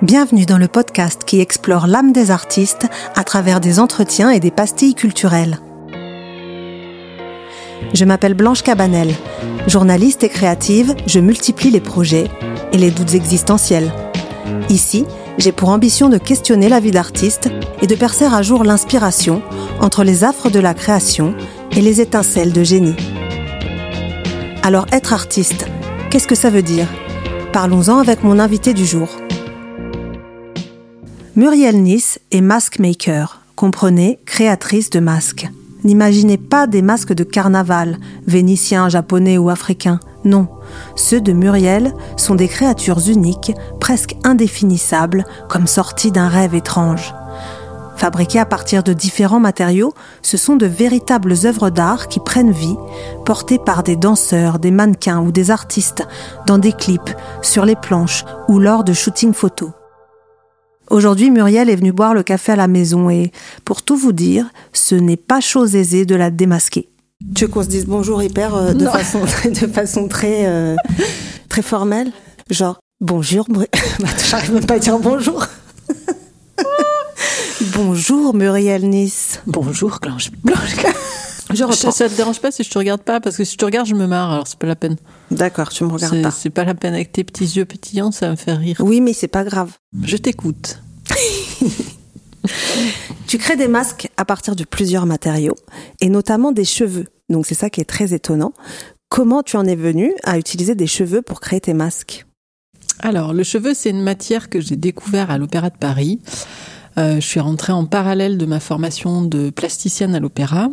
Bienvenue dans le podcast qui explore l'âme des artistes à travers des entretiens et des pastilles culturelles. Je m'appelle Blanche Cabanel. Journaliste et créative, je multiplie les projets et les doutes existentiels. Ici, j'ai pour ambition de questionner la vie d'artiste et de percer à jour l'inspiration entre les affres de la création et les étincelles de génie. Alors être artiste, qu'est-ce que ça veut dire? Parlons-en avec mon invité du jour. Muriel Nice est mask maker, comprenez, créatrice de masques. N'imaginez pas des masques de carnaval, vénitiens, japonais ou africains. Non, ceux de Muriel sont des créatures uniques, presque indéfinissables, comme sorties d'un rêve étrange. Fabriquées à partir de différents matériaux, ce sont de véritables œuvres d'art qui prennent vie, portées par des danseurs, des mannequins ou des artistes, dans des clips, sur les planches ou lors de shootings photos. Aujourd'hui, Muriel est venue boire le café à la maison et, pour tout vous dire, ce n'est pas chose aisée de la démasquer. Tu veux qu'on se dise bonjour hyper euh, de, façon, de façon très, euh, très formelle? Genre, bonjour, j'arrive même pas à dire bonjour. bonjour Muriel Nice. Bonjour Blanche. Blanche. Je reprends. Ça te dérange pas si je te regarde pas? Parce que si je te regarde, je me marre, alors c'est pas la peine. D'accord, tu me regardes pas. C'est pas la peine avec tes petits yeux pétillants, ça va me faire rire. Oui, mais c'est pas grave. Je t'écoute. tu crées des masques à partir de plusieurs matériaux, et notamment des cheveux. Donc c'est ça qui est très étonnant. Comment tu en es venu à utiliser des cheveux pour créer tes masques? Alors, le cheveu, c'est une matière que j'ai découvert à l'Opéra de Paris. Euh, je suis rentrée en parallèle de ma formation de plasticienne à l'Opéra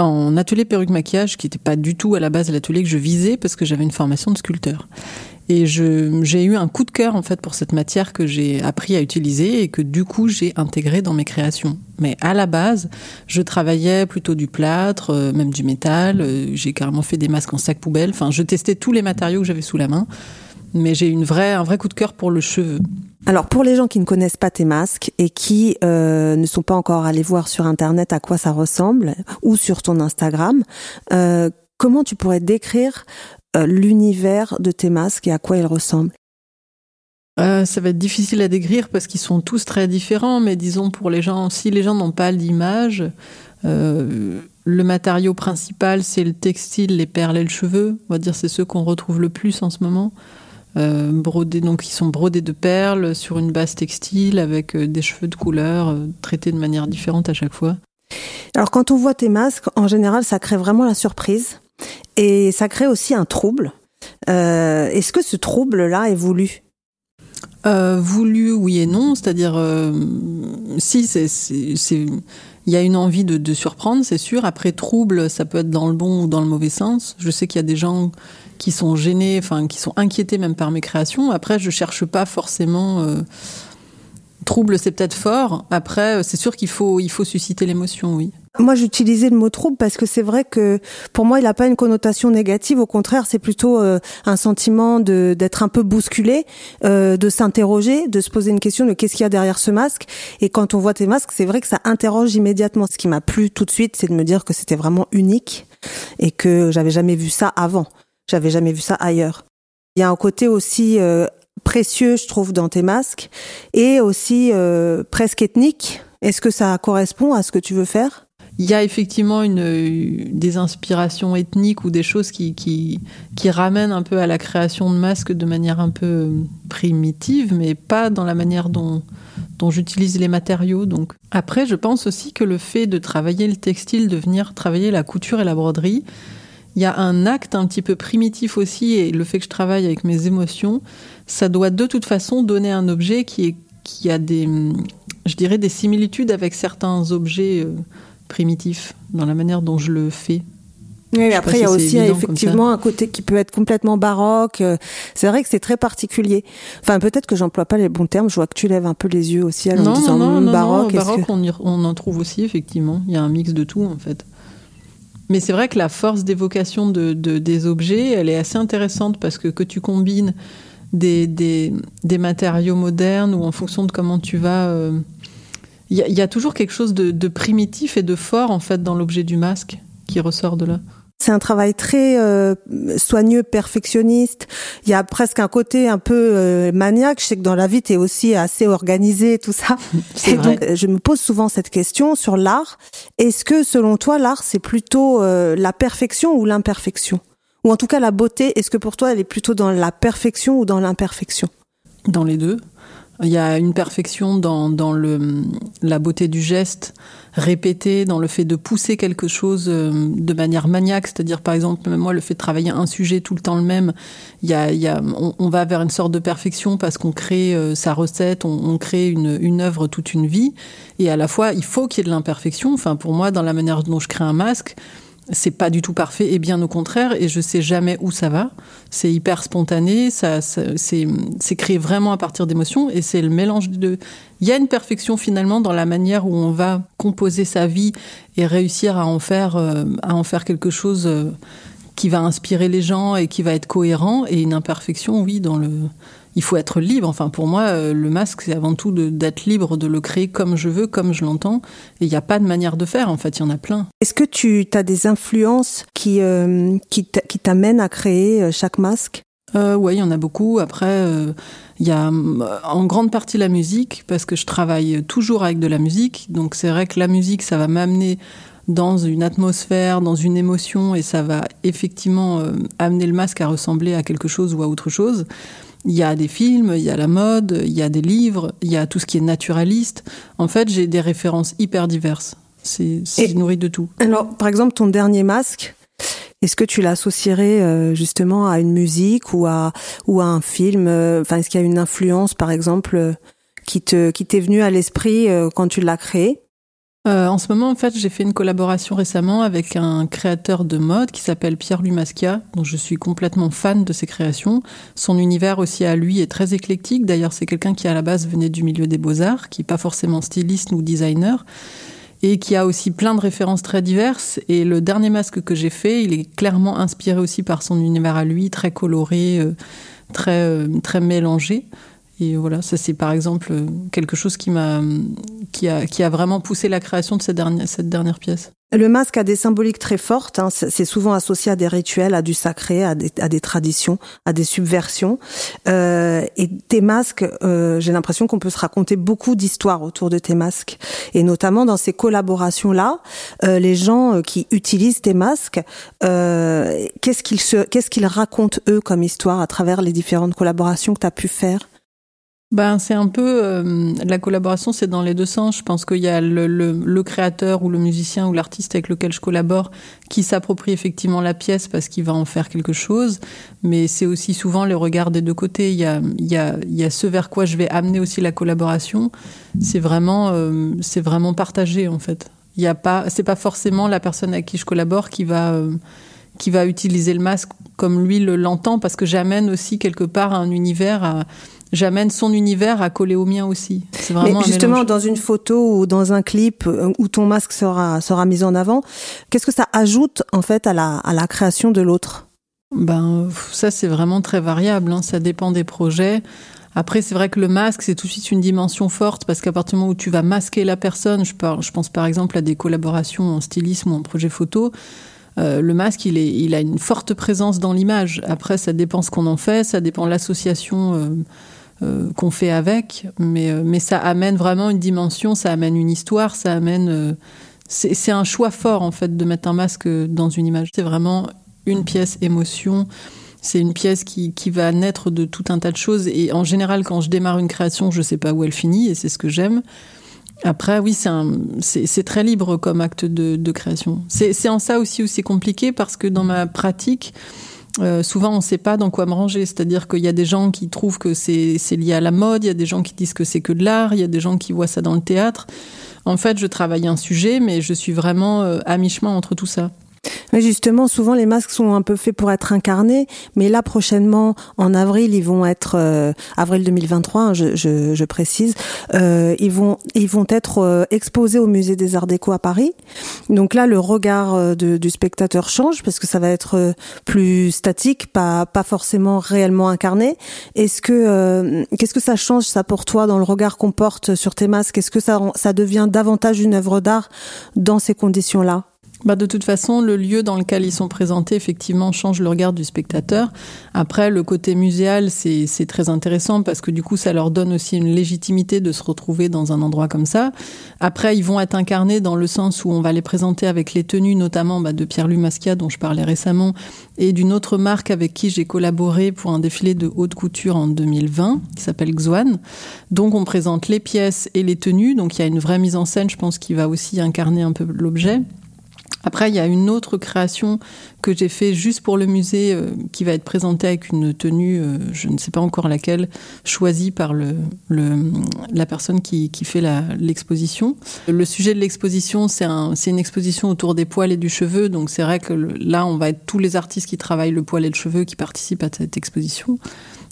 en atelier perruque maquillage, qui n'était pas du tout à la base l'atelier que je visais parce que j'avais une formation de sculpteur. Et j'ai eu un coup de cœur en fait pour cette matière que j'ai appris à utiliser et que du coup j'ai intégré dans mes créations. Mais à la base, je travaillais plutôt du plâtre, euh, même du métal. Euh, j'ai carrément fait des masques en sac poubelle. Enfin, je testais tous les matériaux que j'avais sous la main. Mais j'ai une vraie, un vrai coup de cœur pour le cheveu. Alors pour les gens qui ne connaissent pas tes masques et qui euh, ne sont pas encore allés voir sur internet à quoi ça ressemble ou sur ton Instagram, euh, comment tu pourrais décrire euh, l'univers de tes masques et à quoi ils ressemblent? Ça va être difficile à décrire parce qu'ils sont tous très différents, mais disons pour les gens, si les gens n'ont pas l'image, le matériau principal c'est le textile, les perles et le cheveu. On va dire c'est ceux qu'on retrouve le plus en ce moment. Euh, brodés, donc ils sont brodés de perles sur une base textile avec euh, des cheveux de couleur euh, traités de manière différente à chaque fois. Alors quand on voit tes masques, en général, ça crée vraiment la surprise et ça crée aussi un trouble. Est-ce que ce trouble-là est voulu? Voulu, oui et non. C'est-à-dire, si c'est il y a une envie de, de surprendre, c'est sûr. Après, trouble, ça peut être dans le bon ou dans le mauvais sens. Je sais qu'il y a des gens qui sont gênés, enfin qui sont inquiétés même par mes créations. Après, je cherche pas forcément. Euh, trouble, c'est peut-être fort. Après, euh, c'est sûr qu'il faut, il faut susciter l'émotion, oui. Moi, j'utilisais le mot trouble parce que c'est vrai que pour moi, il n'a pas une connotation négative. Au contraire, c'est plutôt euh, un sentiment de d'être un peu bousculé, de s'interroger, de se poser une question de qu'est-ce qu'il y a derrière ce masque. Et quand on voit tes masques, c'est vrai que ça interroge immédiatement. Ce qui m'a plu tout de suite, c'est de me dire que c'était vraiment unique et que j'avais jamais vu ça avant. J'avais jamais vu ça ailleurs. Il y a un côté aussi euh, précieux, je trouve, dans tes masques, et aussi euh, presque ethnique. Est-ce que ça correspond à ce que tu veux faire? Il y a effectivement des inspirations ethniques ou des choses qui, ramènent un peu à la création de masques de manière un peu primitive, mais pas dans la manière dont, j'utilise les matériaux. Donc après, je pense aussi que le fait de travailler le textile, de venir travailler la couture et la broderie, il y a un acte un petit peu primitif aussi, et le fait que je travaille avec mes émotions, ça doit de toute façon donner un objet qui a des, je dirais, des similitudes avec certains objets euh, primitifs dans la manière dont je le fais. Oui, après, il y a aussi effectivement un côté qui peut être complètement baroque. Euh, c'est vrai que c'est très particulier. Enfin, peut-être que j'emploie pas les bons termes. Je vois que tu lèves un peu les yeux aussi en disant non, non, baroque. Non, baroque, on, on en trouve aussi, effectivement. Il y a un mix de tout, en fait. Mais c'est vrai que la force d'évocation de, des objets, elle est assez intéressante parce que que tu combines des, des, des matériaux modernes ou en fonction de comment tu vas... Il y, y, a toujours quelque chose de, de, primitif et de fort en fait dans l'objet du masque qui ressort de là. C'est un travail très euh, soigneux, perfectionniste. Il y a presque un côté un peu euh, maniaque. Je sais que dans la vie, tu es aussi assez organisé, tout ça. Et vrai. donc, je me pose souvent cette question sur l'art. Est-ce que, selon toi, l'art, c'est plutôt euh, la perfection ou l'imperfection? Ou en tout cas, la beauté, est-ce que pour toi, elle est plutôt dans la perfection ou dans l'imperfection? Dans les deux. Il y a une perfection dans, dans le, la beauté du geste répété, dans le fait de pousser quelque chose euh, de manière maniaque, c'est-à-dire par exemple, moi, le fait de travailler un sujet tout le temps le même, il y a, il y a, on, va vers une sorte de perfection parce qu'on crée euh, sa recette, on, on, crée une, une œuvre toute une vie, et à la fois, il faut qu'il y ait de l'imperfection. Enfin, pour moi, dans la manière dont je crée un masque, c'est pas du tout parfait et bien au contraire et je sais jamais où ça va. C'est hyper spontané ça, c'est c'est créé vraiment à partir d'émotions et c'est le mélange deux. Il y a une perfection finalement dans la manière où on va composer sa vie et réussir à en faire euh, à en faire quelque chose euh, qui va inspirer les gens et qui va être cohérent et une imperfection oui dans le il faut être libre. Enfin, pour moi, euh, le masque, c'est avant tout d'être libre de le créer comme je veux, comme je l'entends. Et il n'y a pas de manière de faire. En fait, il y en a plein. Est-ce que tu as des influences qui, euh, qui t'amènent à créer euh, chaque masque? Euh, Oui, il y en a beaucoup. Après, euh, il y a en grande partie la musique, parce que je travaille toujours avec de la musique. Donc, c'est vrai que la musique, ça va m'amener dans une atmosphère, dans une émotion, et ça va effectivement amener le masque à ressembler à quelque chose ou à autre chose. Il y a des films, il y a la mode, il y a des livres, il y a tout ce qui est naturaliste. En fait, j'ai des références hyper diverses. C'est nourri de tout. Alors, par exemple, ton dernier masque, est-ce que tu l'associerais euh, justement à une musique ou à ou à un film euh, Enfin, est-ce qu'il y a une influence, par exemple, euh, qui te qui t'est venue à l'esprit quand tu l'as créé? Euh, en ce moment, en fait, j'ai fait une collaboration récemment avec un créateur de mode qui s'appelle Pierre-Louis Mascia, dont je suis complètement fan de ses créations. Son univers aussi à lui est très éclectique. D'ailleurs, c'est quelqu'un qui à la base venait du milieu des beaux-arts, qui n'est pas forcément styliste ou designer, et qui a aussi plein de références très diverses. Et le dernier masque que j'ai fait, il est clairement inspiré aussi par son univers à lui, très coloré, euh, très, euh, très mélangé. Et voilà, ça c'est par exemple quelque chose qui m'a qui a qui a vraiment poussé la création de cette dernière cette dernière pièce. Le masque a des symboliques très fortes. Hein. C'est souvent associé à des rituels, à du sacré, à des, à des traditions, à des subversions. Euh, et tes masques, euh, j'ai l'impression qu'on peut se raconter beaucoup d'histoires autour de tes masques. Et notamment dans ces collaborations-là, euh, les gens euh, qui utilisent tes masques, euh, qu'est-ce qu'ils qu'est-ce qu'ils racontent eux comme histoire à travers les différentes collaborations que tu as pu faire? Ben, c'est un peu euh, la collaboration, c'est dans les deux sens. Je pense qu'il y a le, le, le, créateur ou le musicien ou l'artiste avec lequel je collabore qui s'approprie effectivement la pièce parce qu'il va en faire quelque chose. Mais c'est aussi souvent les regards des deux côtés. Il y a, il y a, il y a ce vers quoi je vais amener aussi la collaboration. C'est vraiment, euh, c'est vraiment partagé en fait. Il y a pas, c'est pas forcément la personne avec qui je collabore qui va euh, qui va utiliser le masque comme lui l'entend parce que j'amène aussi quelque part un univers à j'amène son univers à coller au mien aussi. C'est vraiment Mais justement dans une photo ou dans un clip euh, où ton masque sera sera mis en avant, qu'est-ce que ça ajoute en fait à la à la création de l'autre? Ben ça c'est vraiment très variable, hein. ça dépend des projets. Après, c'est vrai que le masque, c'est tout de suite une dimension forte parce qu'à partir du moment où tu vas masquer la personne, je, par, je pense par exemple à des collaborations en stylisme ou en projet photo, euh, le masque, il, est, il a une forte présence dans l'image. Après, ça dépend ce qu'on en fait, ça dépend l'association euh, euh, qu'on fait avec, mais, euh, mais ça amène vraiment une dimension, ça amène une histoire, ça amène. Euh, c'est un choix fort en fait de mettre un masque dans une image. C'est vraiment une pièce émotion. C'est une pièce qui, qui va naître de tout un tas de choses. Et en général, quand je démarre une création, je sais pas où elle finit, et c'est ce que j'aime. Après, oui, c'est très libre comme acte de, de création. C'est en ça aussi où c'est compliqué parce que dans ma pratique, euh, souvent on ne sait pas dans quoi me ranger. C'est-à-dire qu'il y a des gens qui trouvent que c'est lié à la mode, il y a des gens qui disent que c'est que de l'art, il y a des gens qui voient ça dans le théâtre. En fait, je travaille un sujet, mais je suis vraiment euh, à mi-chemin entre tout ça. Mais justement, souvent les masques sont un peu faits pour être incarnés, mais là prochainement, en avril, ils vont être euh, avril 2023, hein, je, je, je précise, euh, ils vont ils vont être euh, exposés au musée des Arts Déco à Paris. Donc là, le regard euh, du spectateur change parce que ça va être euh, plus statique, pas pas forcément réellement incarné. Est-ce que qu'est-ce que ça change ça pour toi dans le regard qu'on porte sur tes masques? Est-ce que ça ça devient davantage une œuvre d'art dans ces conditions-là? Bah de toute façon, le lieu dans lequel ils sont présentés, effectivement, change le regard du spectateur. Après, le côté muséal, c'est très intéressant parce que du coup, ça leur donne aussi une légitimité de se retrouver dans un endroit comme ça. Après, ils vont être incarnés dans le sens où on va les présenter avec les tenues, notamment bah, de Pierre-Louis dont je parlais récemment, et d'une autre marque avec qui j'ai collaboré pour un défilé de haute couture en 2020, qui s'appelle Xuan. Donc, on présente les pièces et les tenues. Donc, il y a une vraie mise en scène, je pense, qui va aussi incarner un peu l'objet. Après, il y a une autre création que j'ai fait juste pour le musée euh, qui va être présentée avec une tenue, euh, je ne sais pas encore laquelle, choisie par le, la personne qui, qui fait l'exposition. le sujet de l'exposition, c'est un, une exposition autour des poils et du cheveu. Donc c'est vrai que là, on va être tous les artistes qui travaillent le poil et le cheveu qui participent à cette exposition.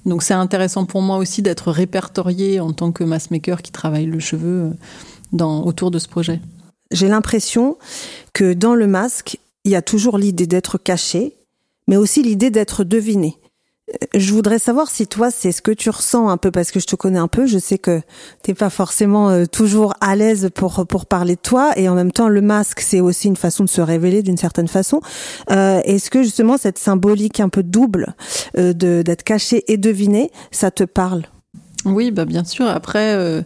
Donc c'est intéressant pour moi aussi d'être répertorié en tant que massmaker qui travaille le cheveu euh, dans, autour de ce projet. J'ai l'impression que dans le masque, il y a toujours l'idée d'être caché, mais aussi l'idée d'être deviné. Euh, je voudrais savoir si toi, c'est ce que tu ressens un peu, parce que je te connais un peu. Je sais que t'es pas forcément euh, toujours à l'aise pour pour parler de toi, et en même temps, le masque, c'est aussi une façon de se révéler d'une certaine façon. Euh, Est-ce que justement cette symbolique un peu double euh, d'être caché et deviné, ça te parle? Oui, bah bien sûr. Après, euh,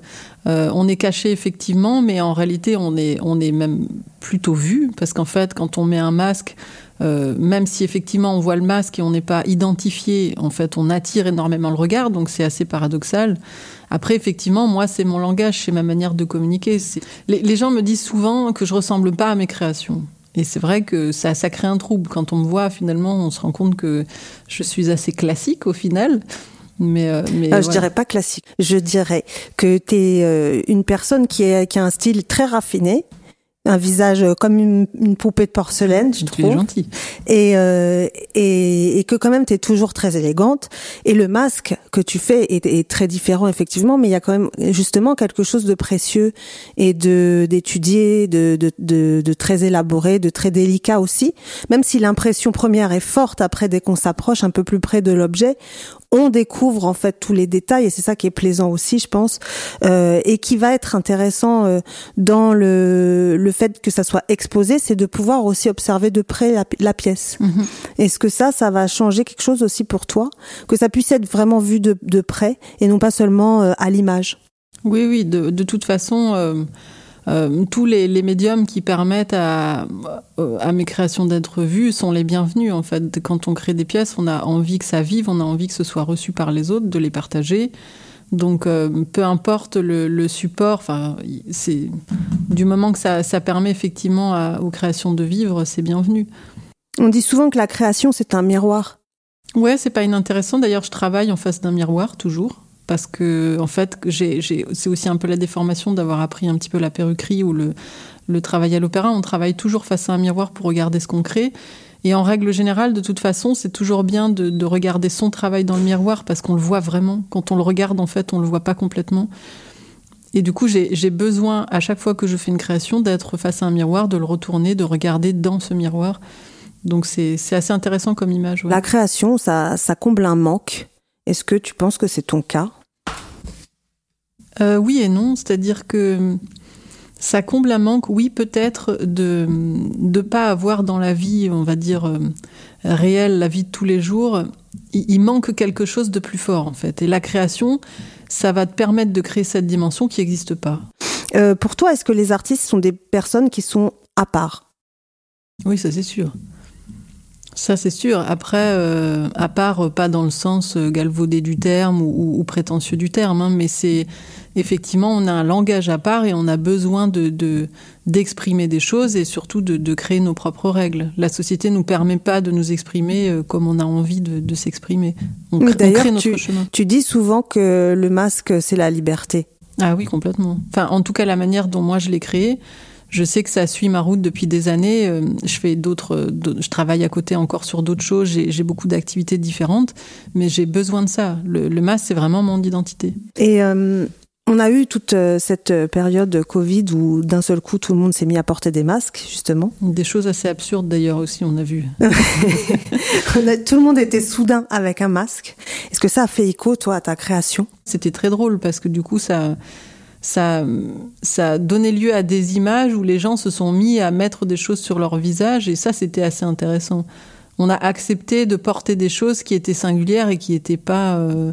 on est caché effectivement, mais en réalité, on est, on est même plutôt vu, parce qu'en fait, quand on met un masque, euh, même si effectivement on voit le masque et on n'est pas identifié, en fait, on attire énormément le regard, donc c'est assez paradoxal. Après, effectivement, moi, c'est mon langage, c'est ma manière de communiquer. Les, les, gens me disent souvent que je ressemble pas à mes créations. Et c'est vrai que ça, ça crée un trouble. Quand on me voit, finalement, on se rend compte que je suis assez classique au final. Mais, euh, mais euh, je dirais pas classique. Je dirais que tu es euh, une personne qui, est, qui a un style très raffiné, un visage comme une, poupée de porcelaine, je trouve. gentil. Et, euh, et, et que quand même tu es toujours très élégante. Et le masque que tu fais est, est, très différent effectivement, mais il y a quand même justement quelque chose de précieux et de d'étudier, de, de, de, de, très élaboré, de très délicat aussi. Même si l'impression première est forte, après dès qu'on s'approche un peu plus près de l'objet, on découvre en fait tous les détails et c'est ça qui est plaisant aussi, je pense, euh, et qui va être intéressant euh, dans le, le fait que ça soit exposé, c'est de pouvoir aussi observer de près la, pièce. Mhm. Est-ce que ça, ça va changer quelque chose aussi pour toi, que ça puisse être vraiment vu de, de près et non pas seulement euh, à l'image? Oui, oui, de, de toute façon. Euh, euh, tous les, les, médiums qui permettent à, à mes créations d'être vues sont les bienvenus. En fait, quand on crée des pièces, on a envie que ça vive, on a envie que ce soit reçu par les autres, de les partager. Donc, euh, peu importe le, le support, enfin, c'est du moment que ça, ça permet effectivement à, aux créations de vivre, c'est bienvenu. On dit souvent que la création c'est un miroir. Ouais, c'est pas inintéressant. D'ailleurs, je travaille en face d'un miroir toujours parce que en fait, c'est aussi un peu la déformation d'avoir appris un petit peu la perruquerie ou le, le travail à l'opéra. On travaille toujours face à un miroir pour regarder ce qu'on crée. Et en règle générale, de toute façon, c'est toujours bien de, de, regarder son travail dans le miroir parce qu'on le voit vraiment. Quand on le regarde, en fait, on le voit pas complètement. Et du coup, j'ai besoin, à chaque fois que je fais une création, d'être face à un miroir, de le retourner, de regarder dans ce miroir. Donc c'est assez intéressant comme image. Ouais. La création, ça, ça comble un manque est-ce que tu penses que c'est ton cas? Euh, Oui et non, c'est-à-dire que ça comble un manque, oui peut-être, de ne pas avoir dans la vie, on va dire, euh, réelle, la vie de tous les jours, il, il, manque quelque chose de plus fort en fait. Et la création, ça va te permettre de créer cette dimension qui n'existe pas. Euh, pour toi, est-ce que les artistes sont des personnes qui sont à part? Oui, ça c'est sûr. Ça, c'est sûr. Après, euh, à part, euh, pas dans le sens euh, galvaudé du terme ou, ou prétentieux du terme, hein, mais c'est effectivement, on a un langage à part et on a besoin de d'exprimer des choses et surtout de, de, créer nos propres règles. La société nous permet pas de nous exprimer euh, comme on a envie de, de s'exprimer. On, on, crée notre tu, chemin. Tu dis souvent que le masque, c'est la liberté. Ah oui, complètement. Enfin, en tout cas, la manière dont moi je l'ai créé, je sais que ça suit ma route depuis des années. Euh, je fais d'autres, je travaille à côté encore sur d'autres choses. J'ai beaucoup d'activités différentes, mais j'ai besoin de ça. Le, le masque, c'est vraiment mon identité. Et euh, on a eu toute euh, cette période de Covid où d'un seul coup tout le monde s'est mis à porter des masques, justement. Des choses assez absurdes d'ailleurs aussi, on a vu. on a, tout le monde était soudain avec un masque. Est-ce que ça a fait écho, toi, à ta création? C'était très drôle parce que du coup, ça ça, ça donné lieu à des images où les gens se sont mis à mettre des choses sur leur visage et ça c'était assez intéressant. On a accepté de porter des choses qui étaient singulières et qui n'étaient pas euh,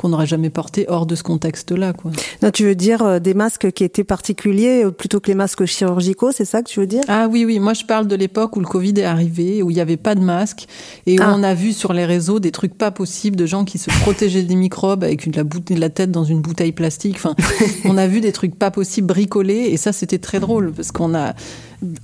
qu'on n'aurait jamais porté hors de ce contexte-là. Quoi. Non, tu veux dire euh, des masques qui étaient particuliers euh, plutôt que les masques chirurgicaux, c'est ça que tu veux dire? Ah oui, oui. Moi, je parle de l'époque où le Covid est arrivé, où il n'y avait pas de masque et où ah. on a vu sur les réseaux des trucs pas possibles de gens qui se protégeaient des microbes avec une, la, de la tête dans une bouteille plastique. Enfin, on a vu des trucs pas possibles bricolés et ça, c'était très drôle parce qu'on a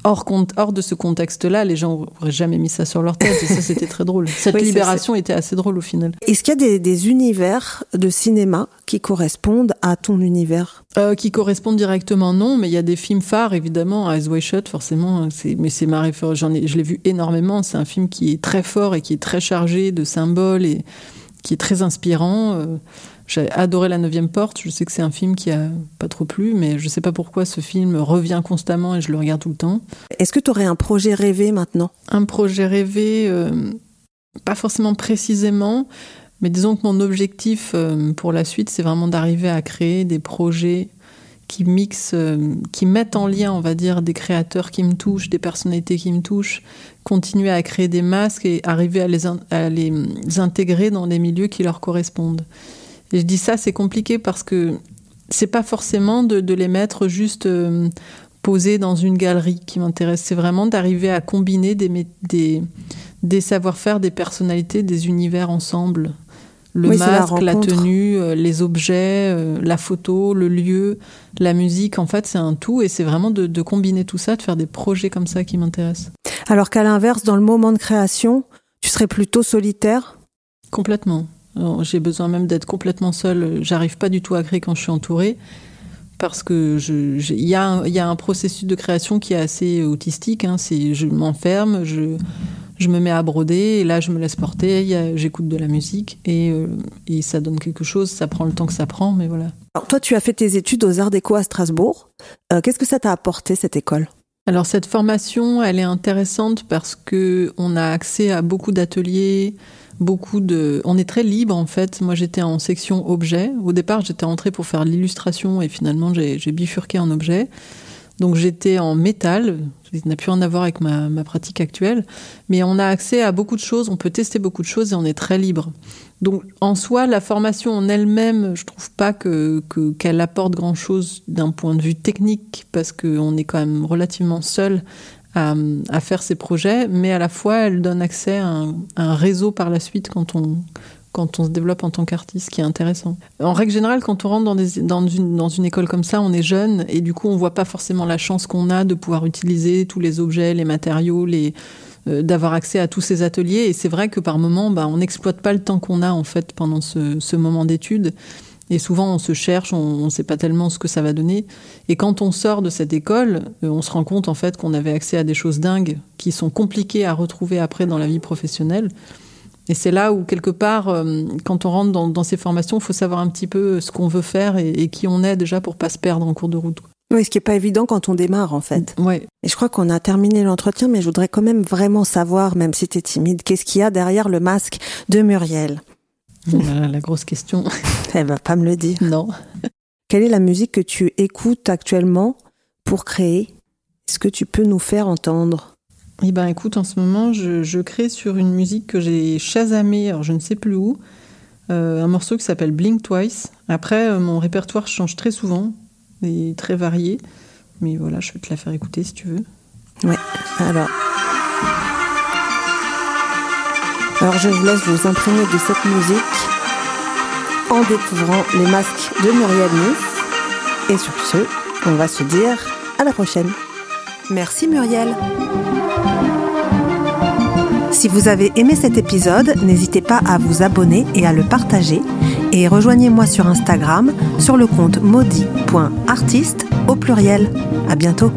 hors, hors de ce contexte-là, les gens n'auraient jamais mis ça sur leur tête. Et ça, c'était très drôle. Cette libération était assez drôle au final. Est-ce qu'il y a des, univers de cinéma qui correspondent à ton univers? Euh, Qui correspondent directement, non. Mais il y a des films phares, évidemment. Eyes Wide Shut, forcément. Mais c'est ma référence. J'en ai, je l'ai vu énormément. C'est un film qui est très fort et qui est très chargé de symboles et qui est très inspirant. Euh, j'ai adoré La Neuvième Porte. Je sais que c'est un film qui a pas trop plu, mais je sais pas pourquoi ce film revient constamment et je le regarde tout le temps. Est-ce que tu aurais un projet rêvé maintenant? Un projet rêvé, euh, pas forcément précisément, mais disons que mon objectif euh, pour la suite, c'est vraiment d'arriver à créer des projets qui mixent, euh, qui mettent en lien, on va dire, des créateurs qui me touchent, des personnalités qui me touchent, continuer à créer des masques et arriver à les, à les intégrer dans des milieux qui leur correspondent. Et je dis ça, c'est compliqué parce que c'est pas forcément de, les mettre juste euh, posés dans une galerie qui m'intéresse. C'est vraiment d'arriver à combiner des, des, des savoir-faire, des personnalités, des univers ensemble. Le masque, la, tenue, euh, les objets, euh, la photo, le lieu, la musique, en fait, c'est un tout et c'est vraiment de, de, combiner tout ça, de faire des projets comme ça qui m'intéressent. Alors qu'à l'inverse, dans le moment de création, tu serais plutôt solitaire? Complètement. J'ai besoin même d'être complètement seule. J'arrive pas du tout à créer quand je suis entourée parce que il y, a un processus de création qui est assez autistique. Hein. Je m'enferme, je, me mets à broder et là je me laisse porter. J'écoute de la musique et, euh, et, ça donne quelque chose. Ça prend le temps que ça prend, mais voilà. Toi, tu as fait tes études aux Arts Déco à Strasbourg. Euh, qu'est-ce que ça t'a apporté cette école? Alors cette formation, elle est intéressante parce que on a accès à beaucoup d'ateliers, beaucoup de. On est très libre en fait. Moi, j'étais en section objet. Au départ, j'étais entrée pour faire l'illustration et finalement, j'ai bifurqué en objet. Donc j'étais en métal, ça n'a plus rien à voir avec ma, pratique actuelle, mais on a accès à beaucoup de choses, on peut tester beaucoup de choses et on est très libre. Donc en soi, la formation en elle-même, je trouve pas que qu'elle apporte grand-chose d'un point de vue technique parce qu'on est quand même relativement seul à, faire ces projets, mais à la fois elle donne accès à un, réseau par la suite quand on, quand on se développe en tant qu'artiste, qui est intéressant. En règle générale, quand on rentre dans, une, école comme ça, on est jeune et du coup on voit pas forcément la chance qu'on a de pouvoir utiliser tous les objets, les matériaux, euh, d'avoir accès à tous ces ateliers. Et c'est vrai que par moment, bah, on n'exploite pas le temps qu'on a en fait pendant ce, moment d'études. Et souvent, on se cherche, on ne sait pas tellement ce que ça va donner. Et quand on sort de cette école, euh, on se rend compte en fait qu'on avait accès à des choses dingues qui sont compliquées à retrouver après dans la vie professionnelle. Et c'est là où, quelque part, euh, quand on rentre dans, ces formations, il faut savoir un petit peu ce qu'on veut faire et, qui on est déjà pour pas se perdre en cours de route. Oui, ce qui n'est pas évident quand on démarre, en fait. Ouais. Et je crois qu'on a terminé l'entretien, mais je voudrais quand même vraiment savoir, même si tu es timide, qu'est-ce qu'il y a derrière le masque de Muriel? La grosse question. Elle va pas me le dire. Non. Quelle est la musique que tu écoutes actuellement pour créer? Est-ce que tu peux nous faire entendre? Eh ben, écoute, en ce moment, je, crée sur une musique que j'ai chasamée, alors je ne sais plus où, euh, un morceau qui s'appelle Blink Twice. Après, euh, mon répertoire change très souvent et très varié. Mais voilà, je vais te la faire écouter si tu veux. Ouais, alors. Alors je vous laisse vous imprégner de cette musique en découvrant les masques de Muriel Nice. Et sur ce, on va se dire à la prochaine. Merci Muriel. Si vous avez aimé cet épisode, n'hésitez pas à vous abonner et à le partager. Et rejoignez-moi sur Instagram sur le compte maudit.artiste au pluriel. À bientôt.